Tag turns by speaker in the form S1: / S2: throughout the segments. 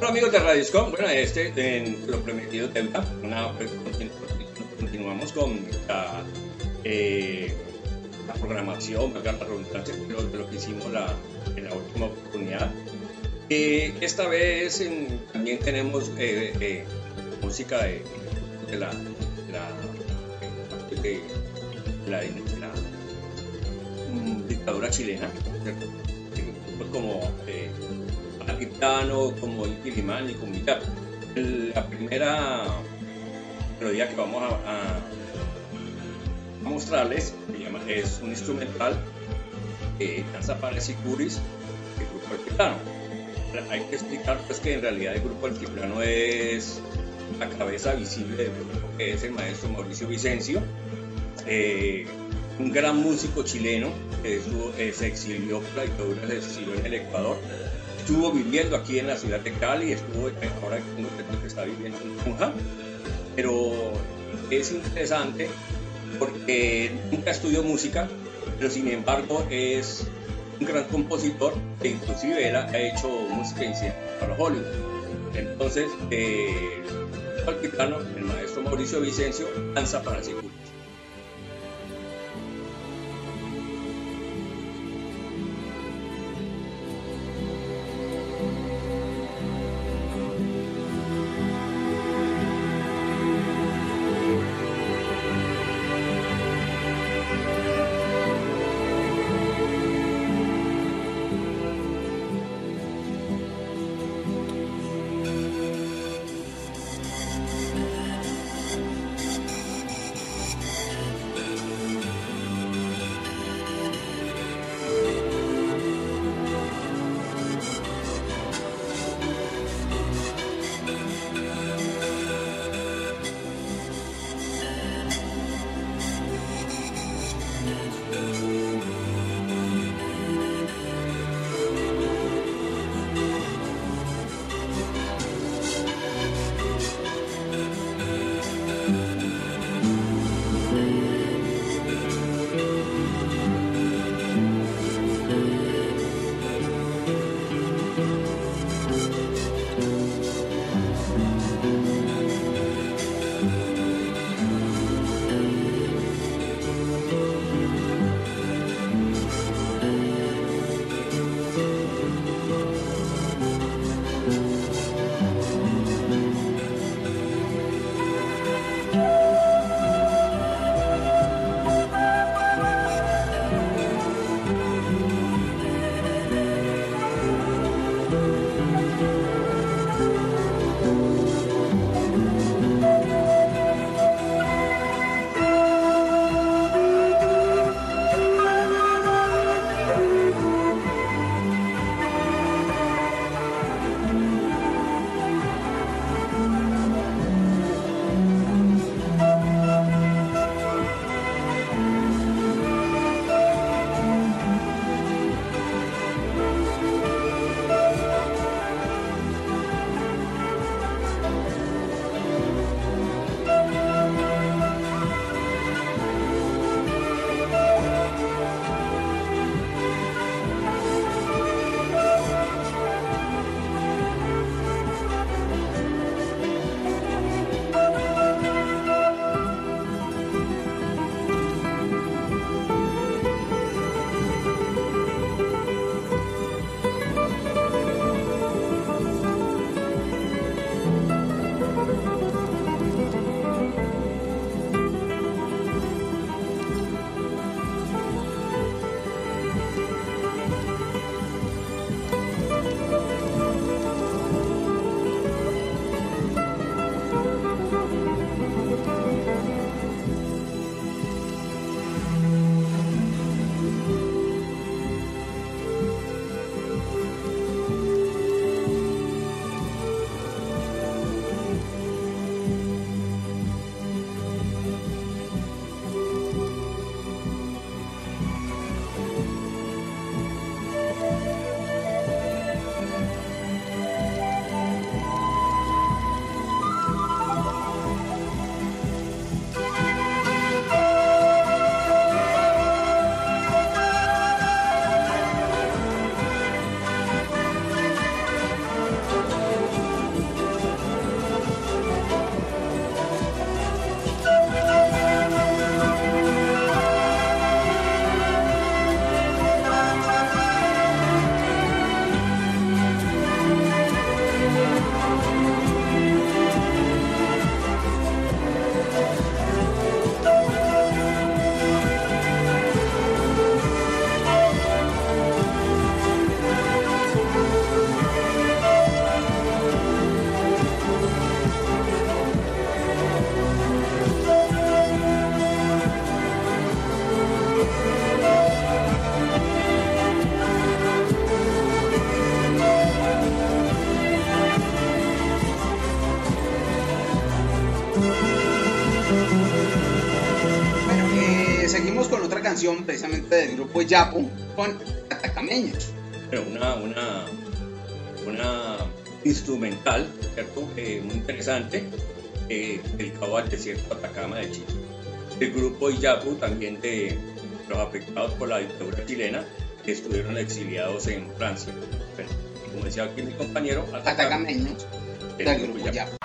S1: Hola amigos de Radio Scom, bueno, este en lo prometido deuda, una, pues, continuamos con la, eh, la programación, la redundancia de lo, de lo que hicimos la, en la última oportunidad. Eh, esta vez en, también tenemos eh, eh, música de, de la, de la, de la, la dictadura chilena, ¿cierto? como Aquitano, como Inti Limán y como Vitar. La primera melodía que vamos a, mostrarles es un instrumental de Danza para Sicuris del grupo Altiplano. Hay que explicar pues, que en realidad el grupo Altiplano es la cabeza visible del grupo que es el maestro Mauricio Vicencio. Eh, un gran músico chileno que estuvo, eh, se exilió la dictadura, se exilió en el Ecuador. Estuvo viviendo aquí en la ciudad de Cali, estuvo ahora que está viviendo en Tunja, pero es interesante porque nunca estudió música, pero sin embargo es un gran compositor que inclusive él ha hecho música incidental para Hollywood. Entonces, eh, el, maestro Mauricio Vicencio danza para Seguro.
S2: Versión precisamente del grupo Yapo con Atacameños.
S1: Pero una, una, una instrumental, ¿cierto? Eh, muy interesante, eh, dedicado al desierto de Atacama de Chile. El grupo Iyapu también de los afectados por la dictadura chilena que estuvieron exiliados en Francia. Bueno, como decía aquí mi compañero,
S2: Atacameños del grupo Yapu.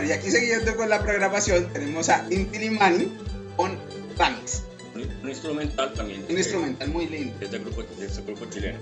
S2: Bueno, y aquí siguiendo con la programación, tenemos a Intilimani con Ramix.
S1: Un, un instrumental también.
S2: Un instrumental muy lindo.
S1: Este grupo, este grupo chileno.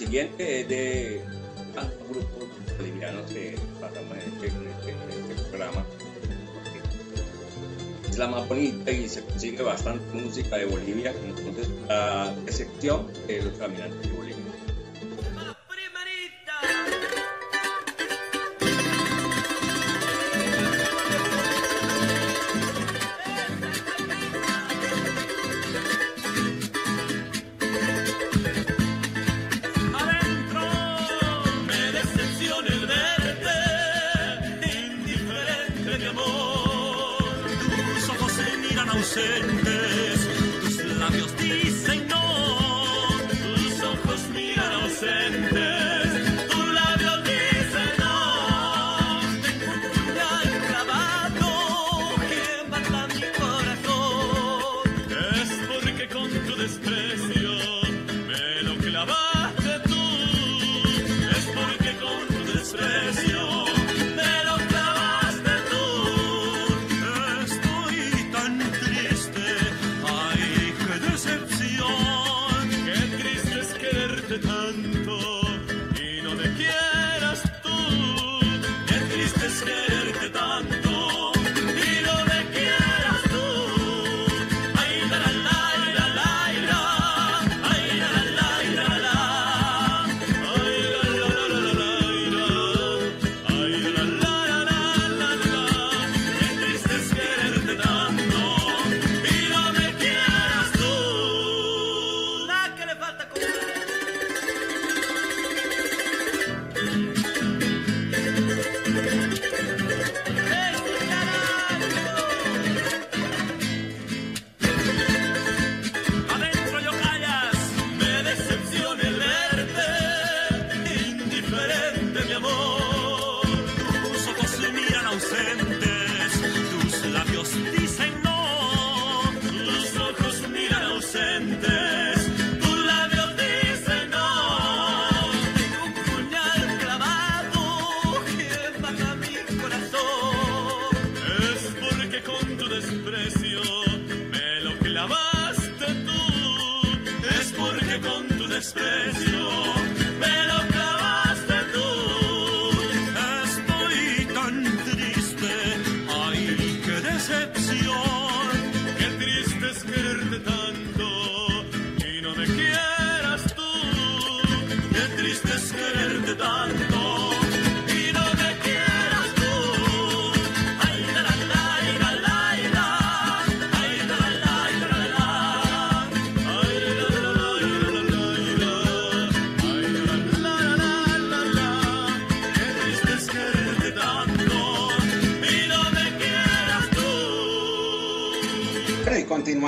S3: siguiente es de ah, un grupo que pasamos en este, este, este, programa. Es la más bonita y se consigue bastante música de Bolivia, entonces la excepción de los caminantes de Bolivia.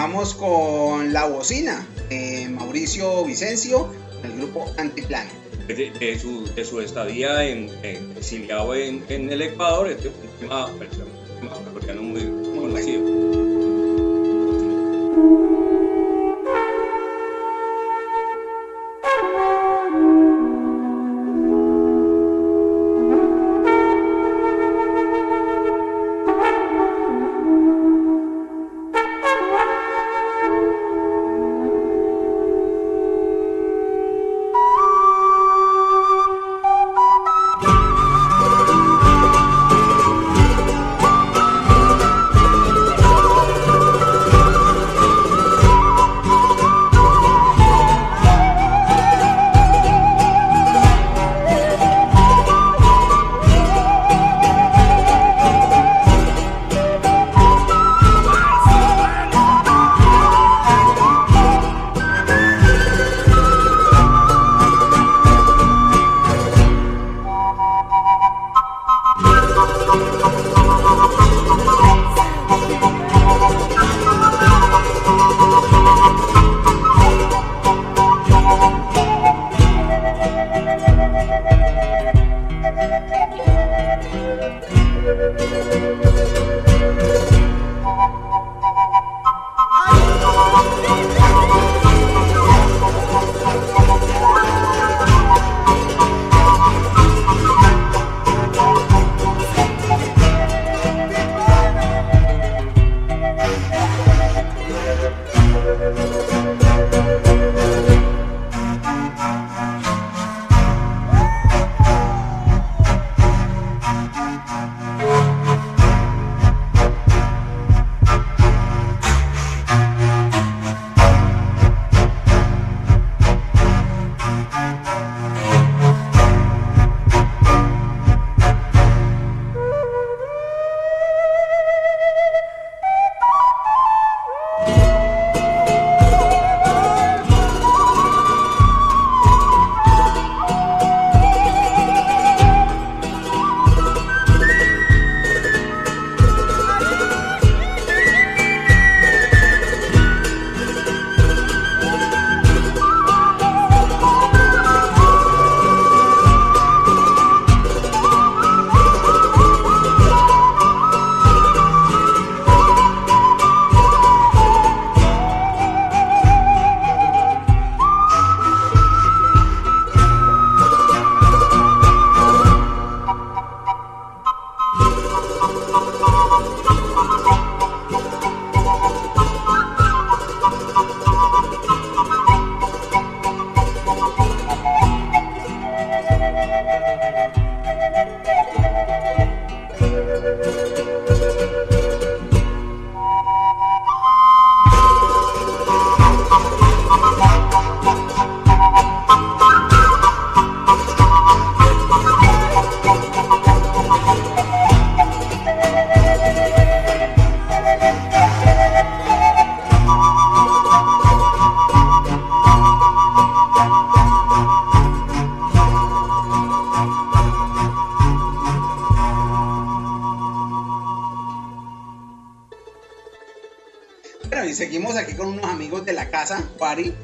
S2: Continuamos con La Bocina, Mauricio Vicencio, del grupo Antiplano.
S3: De, de, su, de su estadía en, en en, en, el Ecuador, este es un tema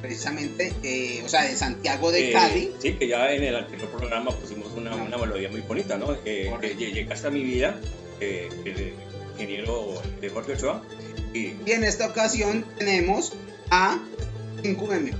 S4: Precisamente, eh, o sea, de Santiago de eh, Cali.
S1: Sí, que ya en el anterior programa pusimos una, una melodía muy bonita, ¿no? Eh, que llegaste a mi vida, el ingeniero de Jorge Ochoa.
S4: Y... y en esta ocasión tenemos a 5M.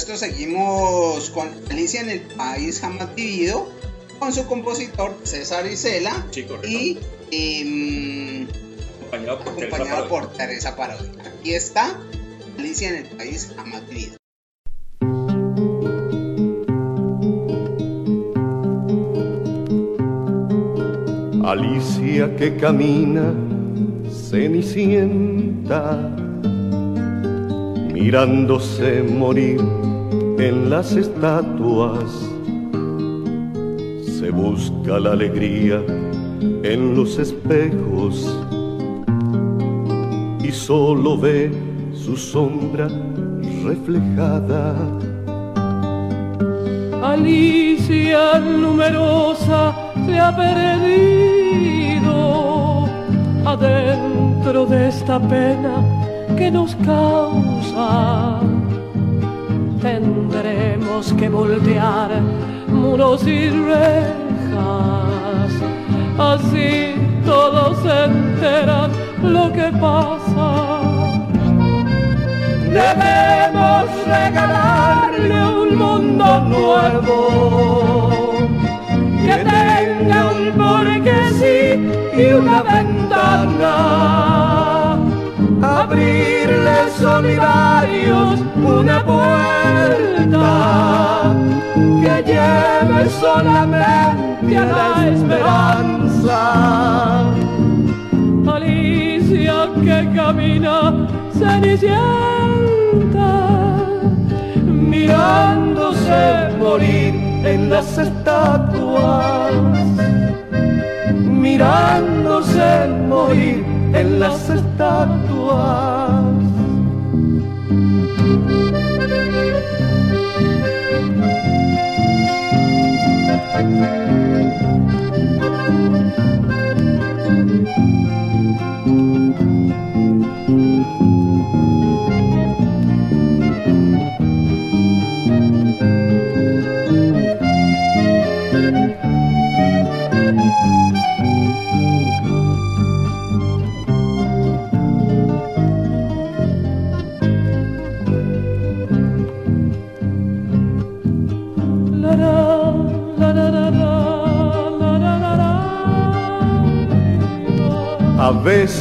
S4: Supuesto seguimos con Alicia en el País Jamás Vivido, con su compositor César Isela y em, acompañado, por, Teresa Parodi. Aquí está Alicia en el País Jamás Vivido.
S5: Alicia que camina cenicienta mirándose morir en las estatuas. Se busca la alegría en los espejos y solo ve su sombra reflejada.
S6: Alicia numerosa se ha perdido adentro de esta pena que nos causa. Tendremos que voltear muros y rejas, así todos se enteran lo que pasa. Debemos regalarle un mundo nuevo que tenga un porqué sí y una ventana. Abrirle solidarios una puerta que lleve solamente a la esperanza que camina cenicienta, mirándose morir en las estatuas, mirándose morir en las estatuas.
S5: A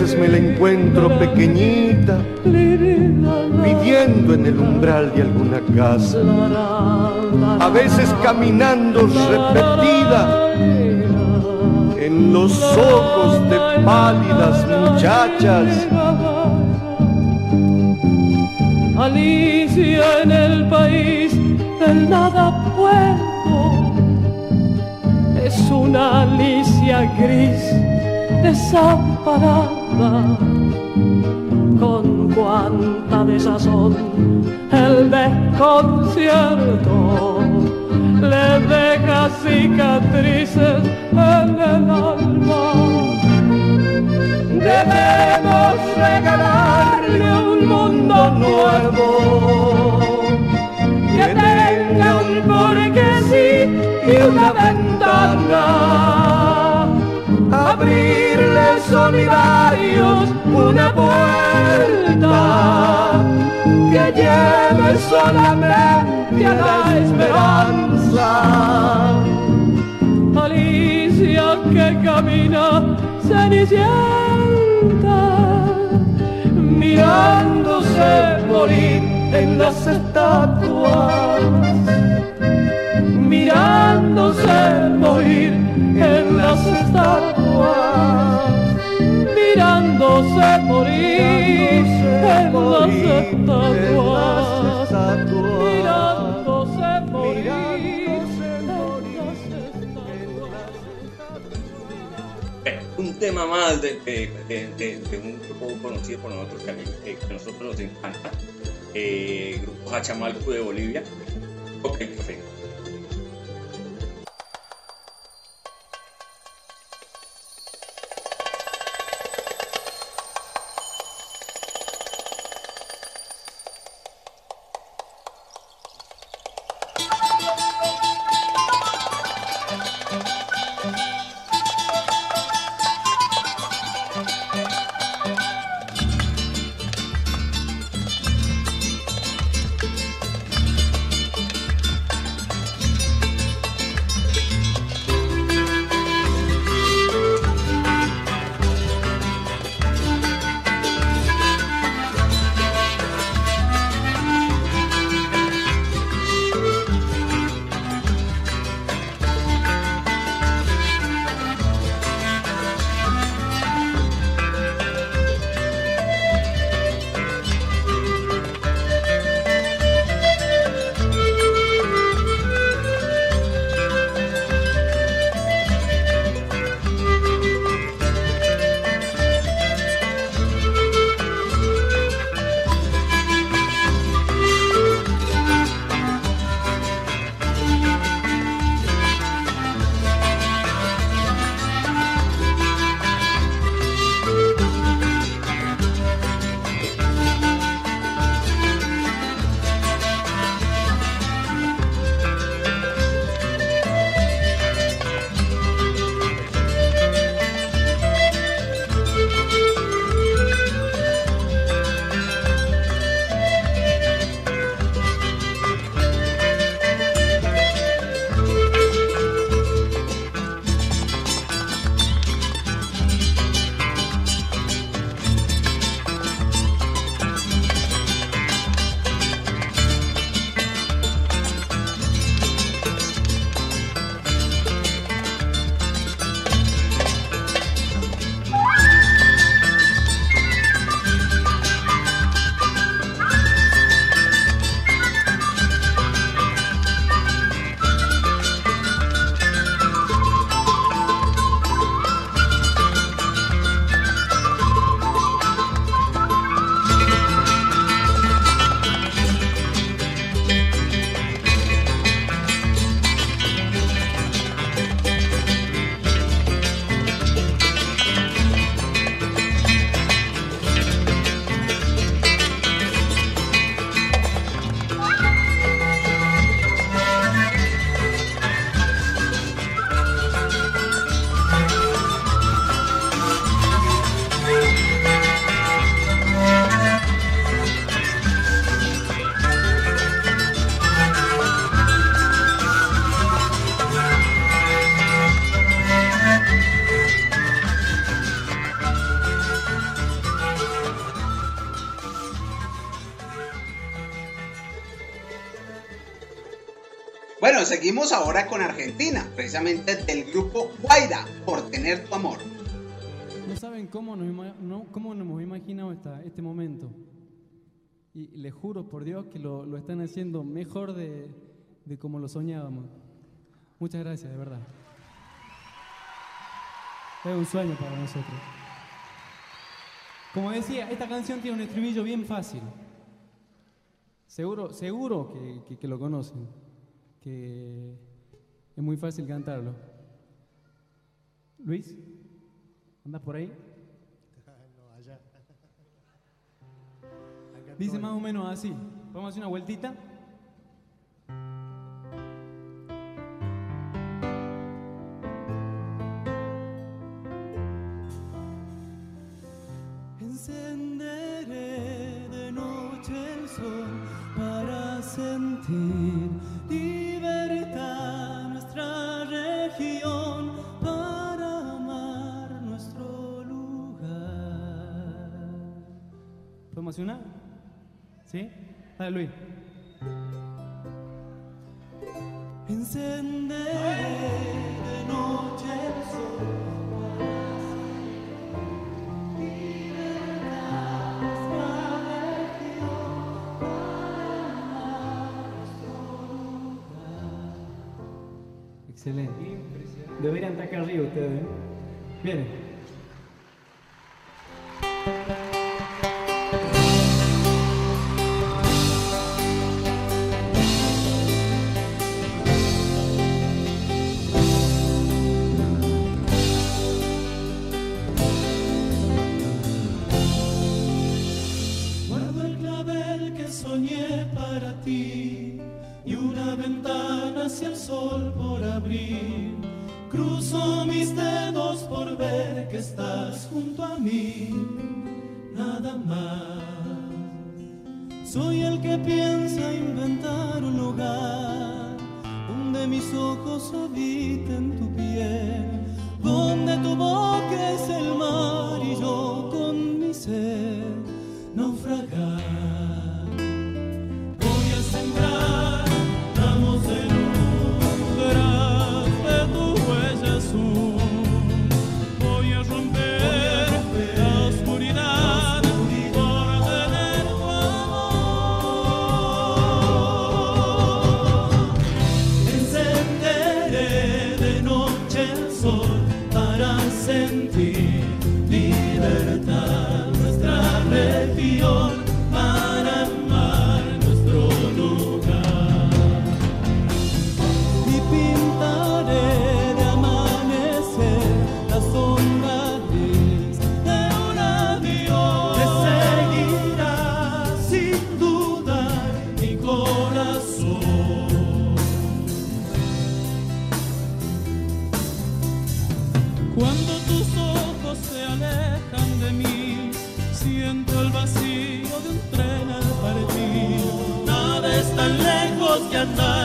S5: veces me la encuentro pequeñita, pidiendo en el umbral de alguna casa. A veces caminando repetida en los ojos de pálidas muchachas.
S6: Alicia en el país del nada puedo es una Alicia gris desamparada, con cuánta desazón el desconcierto le deja cicatrices en el alma. Debemos regalarle un mundo nuevo. Que tenga un porqué sí y una ventana solidarios una puerta que lleve solamente a la esperanza. Alicia que camina cenicienta, mirándose morir en las estatuas, mirándose morir en las estatuas mirándose morir en las estatuas, morir
S1: Un tema más de, un grupo conocido por nosotros que, a nosotros nos encanta, eh, Grupo Hachamalco de Bolivia, Ok Café.
S4: Seguimos ahora con Argentina, precisamente del grupo Guaira, por tener tu amor.
S7: No saben cómo nos, cómo nos hemos imaginado este momento. Y les juro por Dios que lo, lo están haciendo mejor de, de como lo soñábamos. Muchas gracias, de verdad. Es un sueño para nosotros. Como decía, esta canción tiene un estribillo bien fácil. Seguro, seguro que, que, lo conocen, que es muy fácil cantarlo. Luis, ¿andas por ahí? Dice más o menos así. ¿Podemos hacer una vueltita? ¿Podemos hacer una? ¿Sí? Dale, Luis.
S3: Encender de noche el sol.
S7: Excelente. Deberían estar acá arriba ustedes.
S3: alejan de mí, siento el vacío de un tren al partir. Nada es tan lejos que
S1: andar.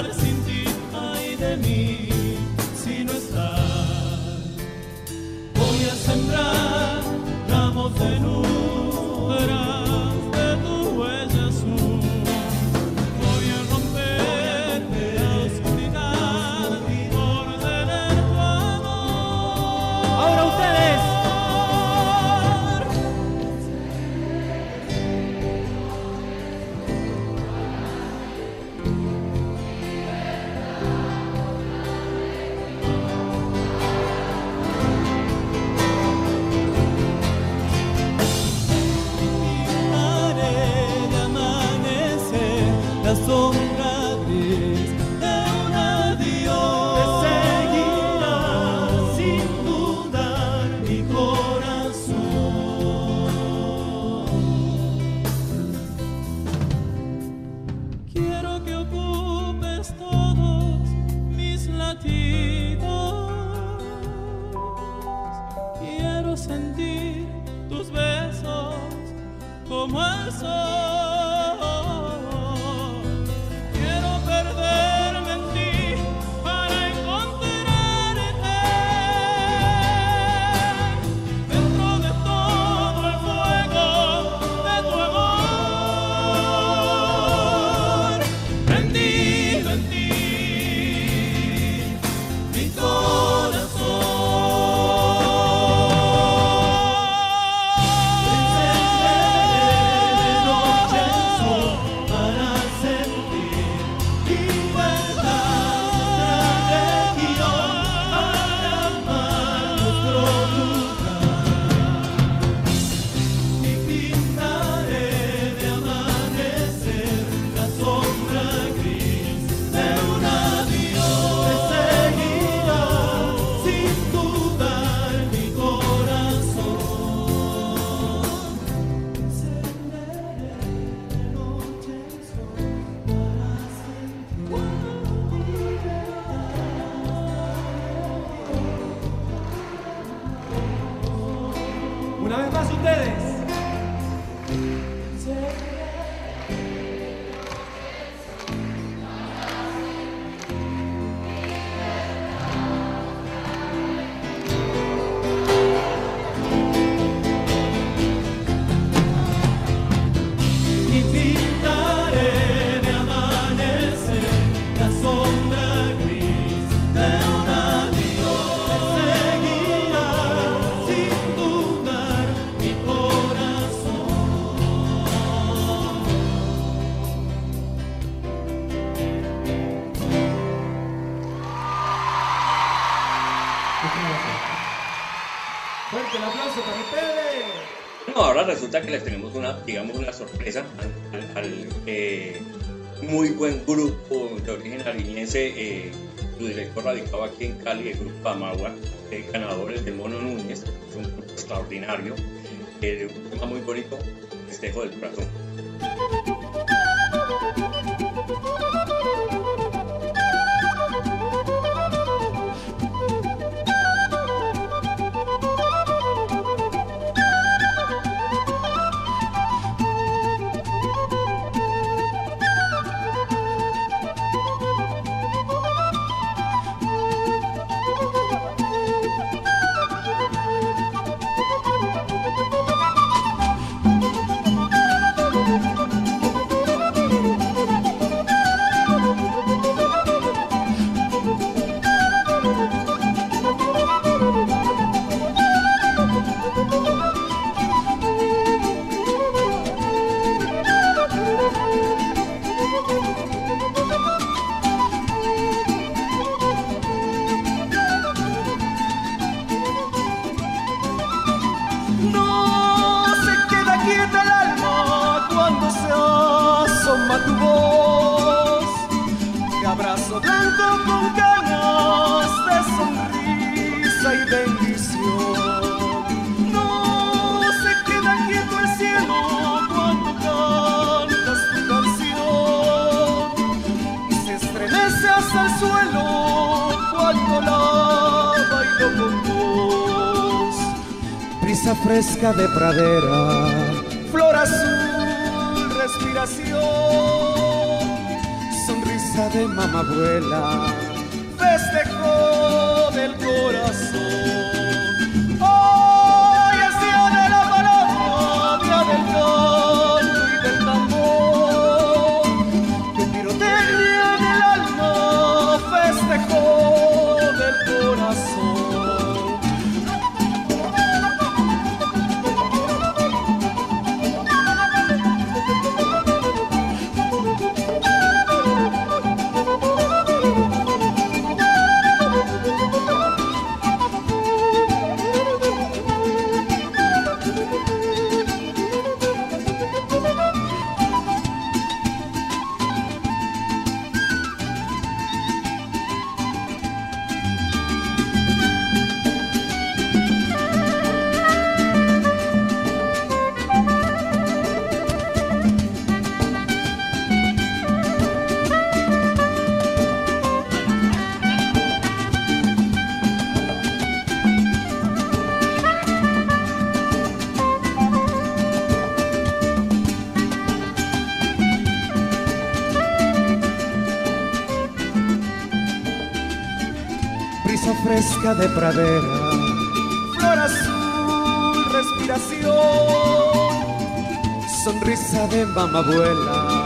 S1: Que les tenemos una, digamos, una sorpresa al, eh, muy buen grupo de origen ariniense, eh, su director radicado aquí en Cali, el grupo Amagua, eh, ganadores de Mono Núñez, es un grupo extraordinario, eh, un tema muy bonito, Festejo del Corazón.
S8: Fresca de pradera, flor azul, respiración, sonrisa de mamabuela, festejo del corazón. De pradera, flor azul, respiración, sonrisa de mamabuela,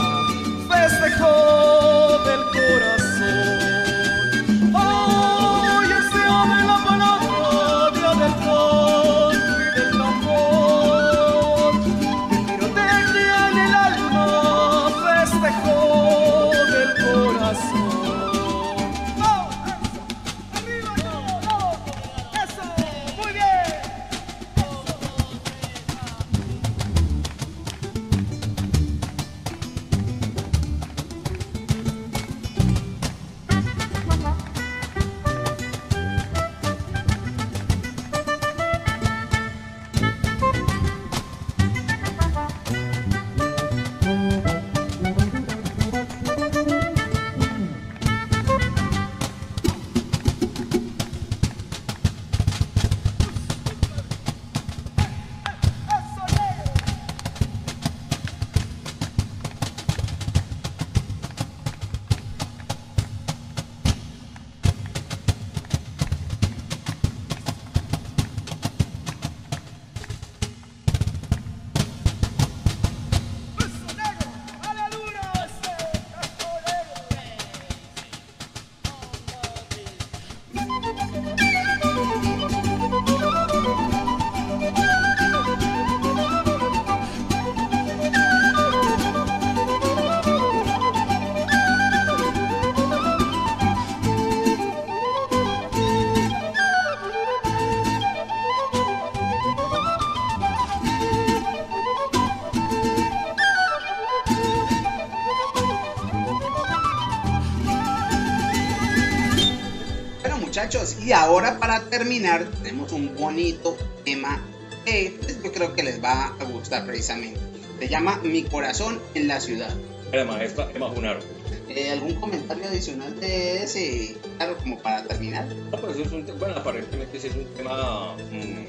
S2: muchachos. Y ahora para terminar tenemos un bonito tema que pues, yo creo que les va a gustar precisamente. Se llama Mi corazón en la ciudad.
S1: La maestra Emma Junaro.
S2: Eh, ¿Algún comentario adicional de ese, claro, como para terminar?
S1: No, pues es un, bueno, aparentemente es un tema, mmm,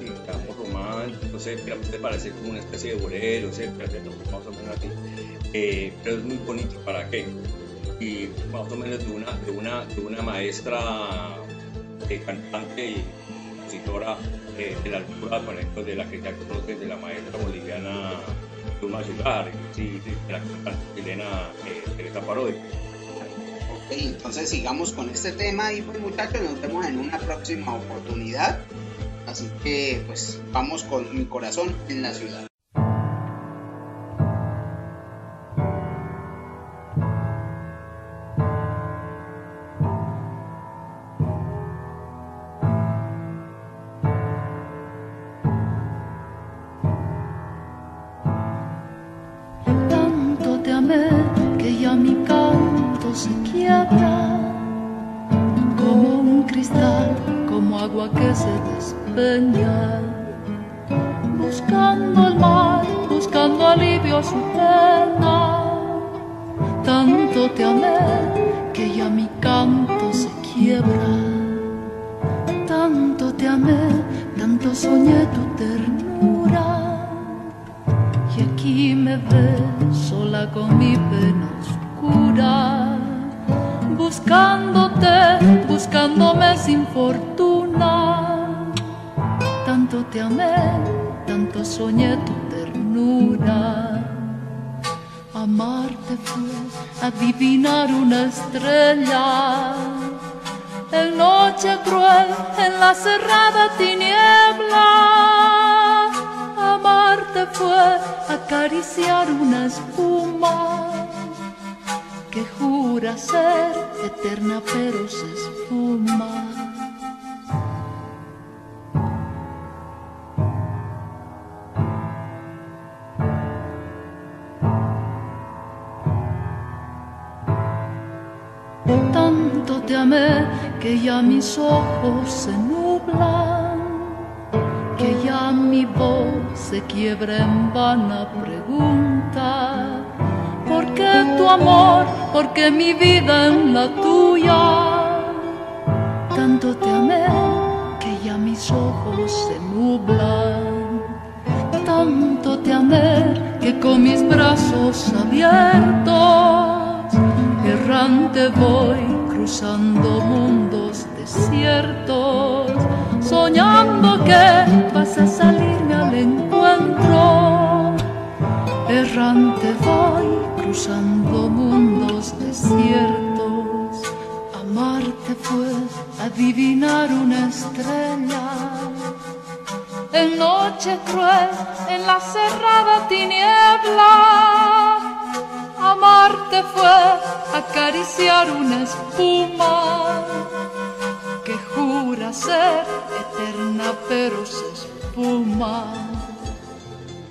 S1: digamos, romántico, sé, puede parecer como una especie de bolero, sé, vamos a poner así, eh, pero es muy bonito, ¿para qué? Y más o menos de una, de una, de una maestra de eh, cantante y compositora eh, de la altura, por ejemplo, de la que ya conoces, de la maestra boliviana Luma Yugar, sí, de la cantante chilena eh, Teresa Parodi.
S2: Ok, entonces sigamos con este tema y pues muchachos nos vemos en una próxima oportunidad. Así que pues vamos con mi corazón en la ciudad.
S9: Y aquí me ves sola con mi pena oscura, buscándote, buscándome sin fortuna tanto te amé, tanto soñé tu ternura. Amarte fue adivinar una estrella. En noche cruel, en la cerrada tiniebla. Fue acariciar una espuma que jura ser eterna pero se esfuma. te amé que ya mis ojos se nublan, que ya mi voz se quiebra en vana pregunta. ¿Por qué tu amor? ¿Por qué mi vida en la tuya? Tanto te amé que ya mis ojos se nublan. Tanto te amé que con mis brazos abiertos errante voy cruzando mundos desiertos, soñando que vas a salirme al encuentro. Voy cruzando mundos desiertos, amarte fue adivinar una estrella. En noche cruel, en la cerrada tiniebla Amarte fue acariciar una espuma que jura ser eterna pero se espuma.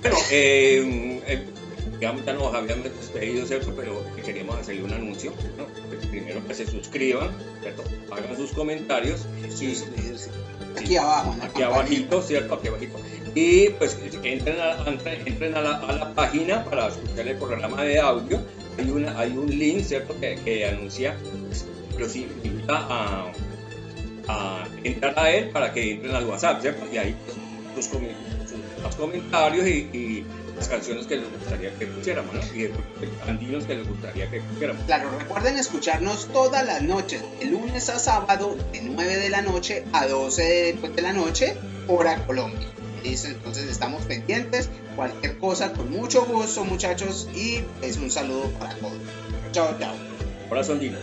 S1: Bueno, eh, ya nos habíamos despedido, ¿cierto? Pero queríamos hacerle un anuncio, ¿no? Pues primero que se suscriban, ¿cierto? Hagan sus comentarios.
S2: Sí, aquí abajo.
S1: Aquí abajito, ¿cierto? Aquí abajito y pues entren a, entren a, la, a la página para escuchar el programa de audio. Hay, una, hay un link, ¿cierto?, que, que anuncia, pues, los invita a, a, entrar a él para que entren al WhatsApp, ¿cierto? Y ahí pues, sus, sus, comentarios y, y, las canciones que les gustaría que pusiéramos, ¿no? Y andinos que les gustaría que pusiéramos.
S2: Claro, recuerden escucharnos todas las noches, de lunes a sábado, de 9 de la noche a 12 de, de la noche, hora Colombia. Entonces estamos pendientes. Cualquier cosa, con mucho gusto, muchachos. Y es un saludo para todos. Chao, chao.
S1: Corazón divino.